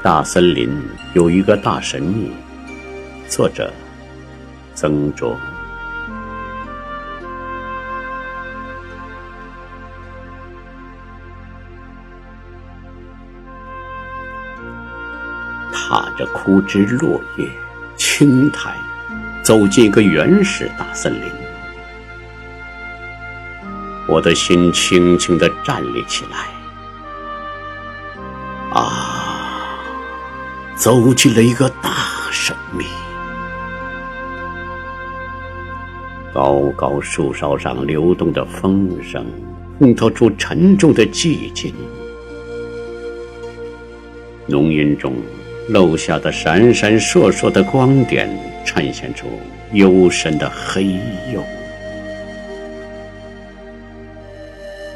大森林有一个大神秘。作者：曾卓。踏着枯枝落叶、青苔，走进一个原始大森林，我的心轻轻地站立起来。啊，走进了一个大神秘。高高树梢上流动的风声，烘托出沉重的寂静。浓荫中漏下的闪闪烁烁的光点，衬现出幽深的黑幽。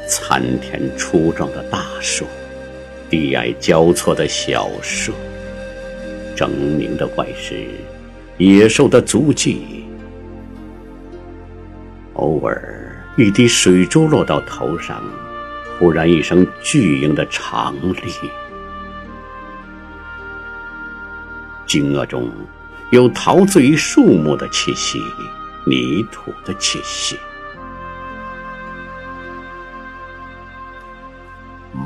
参天粗壮的大树。低矮交错的小树，狰狞的怪石，野兽的足迹。偶尔，一滴水珠落到头上，忽然一声巨鹰的长唳。惊愕中，有陶醉于树木的气息，泥土的气息。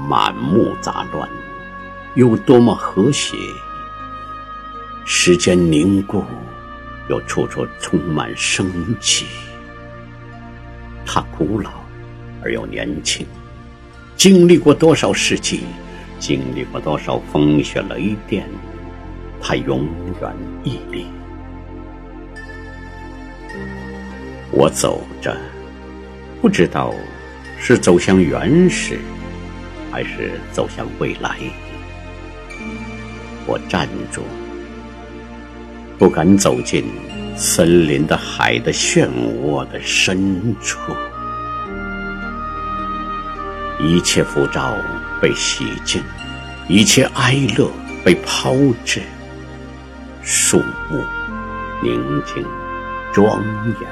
满目杂乱，有多么和谐？时间凝固，又处处充满生气。它古老而又年轻，经历过多少世纪，经历过多少风雪雷电，它永远屹立。我走着，不知道是走向原始。还是走向未来。我站住，不敢走进森林的海的漩涡的深处。一切浮躁被洗净，一切哀乐被抛掷。树木宁静庄严，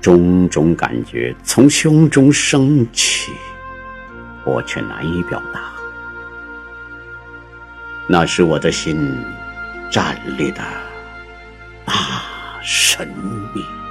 种种感觉从胸中升起。我却难以表达，那是我的心站立的大神明。